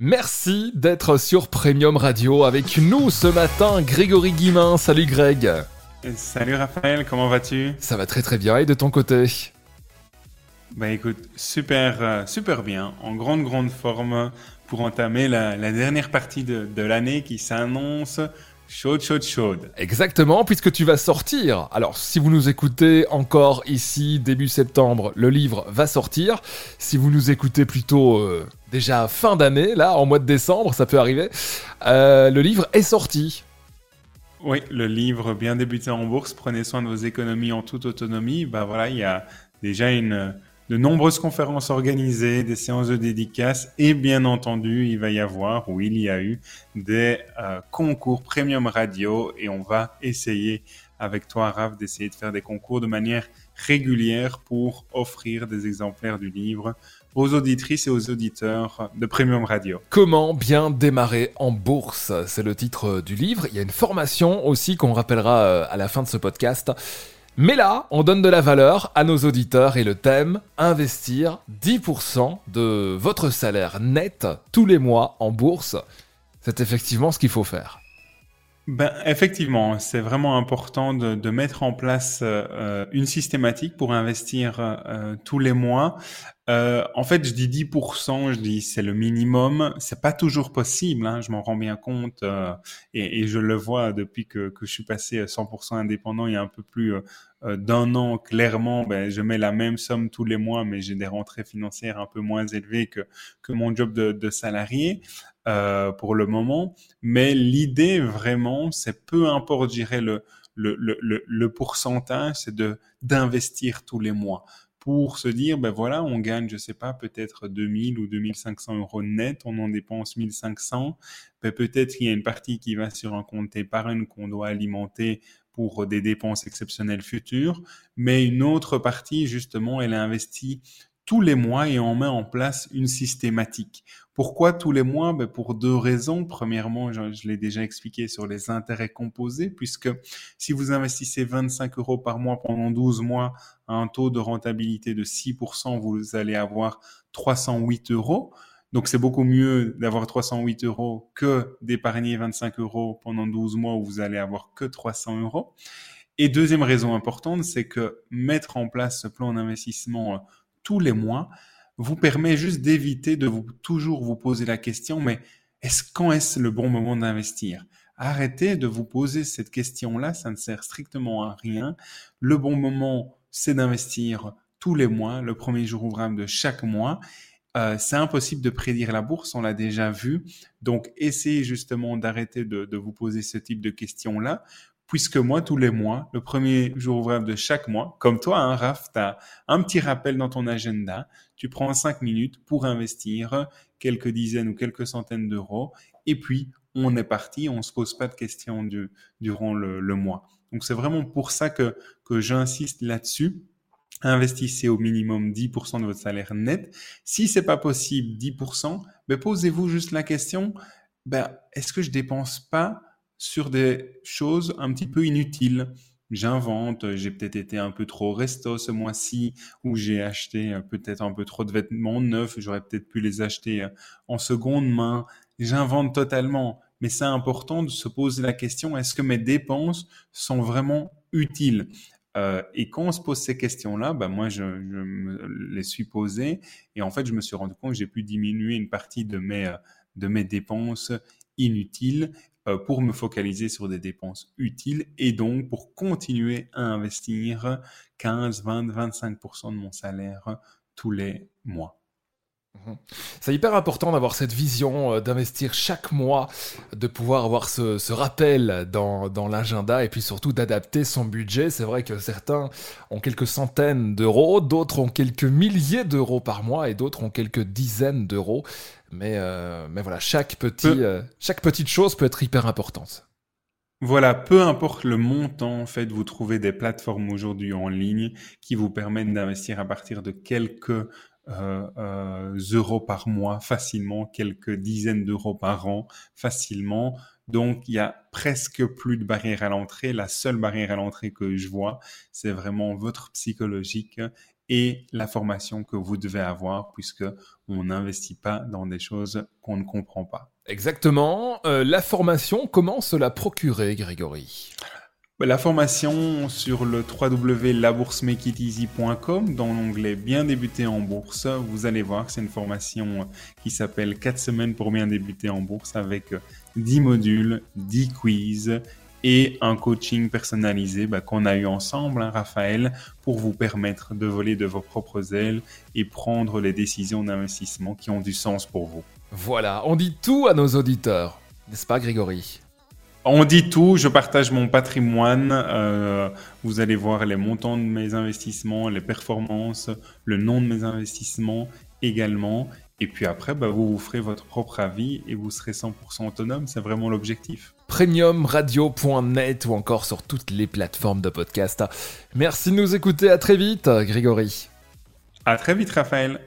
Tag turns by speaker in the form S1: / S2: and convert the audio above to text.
S1: Merci d'être sur Premium Radio avec nous ce matin, Grégory Guimin. Salut Greg.
S2: Salut Raphaël, comment vas-tu?
S1: Ça va très très bien. Et de ton côté?
S2: Bah écoute, super, euh, super bien, en grande grande forme pour entamer la, dernière partie de, de l'année qui s'annonce Chaude, chaude, chaude.
S1: Exactement, puisque tu vas sortir. Alors, si vous nous écoutez encore ici, début septembre, le livre va sortir. Si vous nous écoutez plutôt euh, déjà fin d'année, là, en mois de décembre, ça peut arriver, euh, le livre est sorti.
S2: Oui, le livre Bien débuté en bourse, prenez soin de vos économies en toute autonomie. Bah voilà, il y a déjà une de nombreuses conférences organisées, des séances de dédicaces et bien entendu, il va y avoir ou il y a eu des euh, concours premium radio et on va essayer avec toi, Raph, d'essayer de faire des concours de manière régulière pour offrir des exemplaires du livre aux auditrices et aux auditeurs de Premium Radio.
S1: Comment bien démarrer en bourse? C'est le titre du livre. Il y a une formation aussi qu'on rappellera euh, à la fin de ce podcast. Mais là, on donne de la valeur à nos auditeurs et le thème, investir 10% de votre salaire net tous les mois en bourse, c'est effectivement ce qu'il faut faire.
S2: Ben, effectivement, c'est vraiment important de, mettre en place euh, une systématique pour investir euh, tous les mois. Euh, en fait, je dis 10%, je dis c'est le minimum. C'est pas toujours possible, hein, je m'en rends bien compte euh, et, et, je le vois depuis que, que je suis passé 100% indépendant il y a un peu plus euh, d'un an. Clairement, ben, je mets la même somme tous les mois, mais j'ai des rentrées financières un peu moins élevées que, que mon job de, de salarié. Euh, pour le moment. Mais l'idée vraiment, c'est peu importe, je dirais, le, le, le, le pourcentage, c'est de d'investir tous les mois pour se dire, ben voilà, on gagne, je sais pas, peut-être 2000 ou 2500 euros net, on en dépense 1500, ben peut-être qu'il y a une partie qui va sur un compte épargne qu'on doit alimenter pour des dépenses exceptionnelles futures, mais une autre partie, justement, elle est investie tous les mois et on met en place une systématique. Pourquoi tous les mois? Ben Pour deux raisons. Premièrement, je, l'ai déjà expliqué sur les intérêts composés, puisque si vous investissez 25 euros par mois pendant 12 mois à un taux de rentabilité de 6%, vous allez avoir 308 euros. Donc c'est beaucoup mieux d'avoir 308 euros que d'épargner 25 euros pendant 12 mois où vous allez avoir que 300 euros. Et deuxième raison importante, c'est que mettre en place ce plan d'investissement tous les mois vous permet juste d'éviter de vous toujours vous poser la question, mais est-ce quand est-ce le bon moment d'investir? Arrêtez de vous poser cette question-là, ça ne sert strictement à rien. Le bon moment, c'est d'investir tous les mois, le premier jour ouvrable de chaque mois. Euh, c'est impossible de prédire la bourse, on l'a déjà vu. Donc, essayez justement d'arrêter de, de, vous poser ce type de questions-là puisque moi, tous les mois, le premier jour ouvrable de chaque mois, comme toi, hein, Raph, tu as un petit rappel dans ton agenda, tu prends cinq minutes pour investir quelques dizaines ou quelques centaines d'euros, et puis on est parti, on se pose pas de questions du, durant le, le, mois. Donc c'est vraiment pour ça que, que j'insiste là-dessus. Investissez au minimum 10% de votre salaire net. Si c'est pas possible 10%, ben posez-vous juste la question, ben, est-ce que je dépense pas sur des choses un petit peu inutiles. J'invente, j'ai peut-être été un peu trop resto ce mois-ci, ou j'ai acheté euh, peut-être un peu trop de vêtements neufs, j'aurais peut-être pu les acheter euh, en seconde main. J'invente totalement, mais c'est important de se poser la question, est-ce que mes dépenses sont vraiment utiles? Euh, et quand on se pose ces questions-là, bah moi, je, me les suis posées et en fait, je me suis rendu compte que j'ai pu diminuer une partie de mes, de mes dépenses inutiles pour me focaliser sur des dépenses utiles et donc pour continuer à investir 15, 20, 25% de mon salaire tous les mois.
S1: Mhm. C'est hyper important d'avoir cette vision, euh, d'investir chaque mois, de pouvoir avoir ce, ce rappel dans, dans l'agenda et puis surtout d'adapter son budget. C'est vrai que certains ont quelques centaines d'euros, d'autres ont quelques milliers d'euros par mois et d'autres ont quelques dizaines d'euros. Mais, euh, mais voilà, chaque, petit, euh, chaque petite chose peut être hyper importante.
S2: Voilà, peu importe le montant, en fait, vous trouvez des plateformes aujourd'hui en ligne qui vous permettent d'investir à partir de quelques euh, euh, euros par mois facilement, quelques dizaines d'euros par an facilement. Donc, il y a presque plus de barrière à l'entrée. La seule barrière à l'entrée que je vois, c'est vraiment votre psychologique et la formation que vous devez avoir puisque on n'investit pas dans des choses qu'on ne comprend pas.
S1: Exactement. Euh, la formation, comment se la procurer, Grégory?
S2: La formation sur le www.laboursemakeiteasy.com dans l'onglet Bien débuter en bourse, vous allez voir c'est une formation qui s'appelle 4 semaines pour bien débuter en bourse avec 10 modules, 10 quiz et un coaching personnalisé bah, qu'on a eu ensemble, hein, Raphaël, pour vous permettre de voler de vos propres ailes et prendre les décisions d'investissement qui ont du sens pour vous.
S1: Voilà, on dit tout à nos auditeurs, n'est-ce pas Grégory?
S2: On dit tout, je partage mon patrimoine. Euh, vous allez voir les montants de mes investissements, les performances, le nom de mes investissements également. Et puis après, bah, vous vous ferez votre propre avis et vous serez 100% autonome. C'est vraiment l'objectif.
S1: Premiumradio.net ou encore sur toutes les plateformes de podcast. Merci de nous écouter. À très vite, Grégory.
S2: À très vite, Raphaël.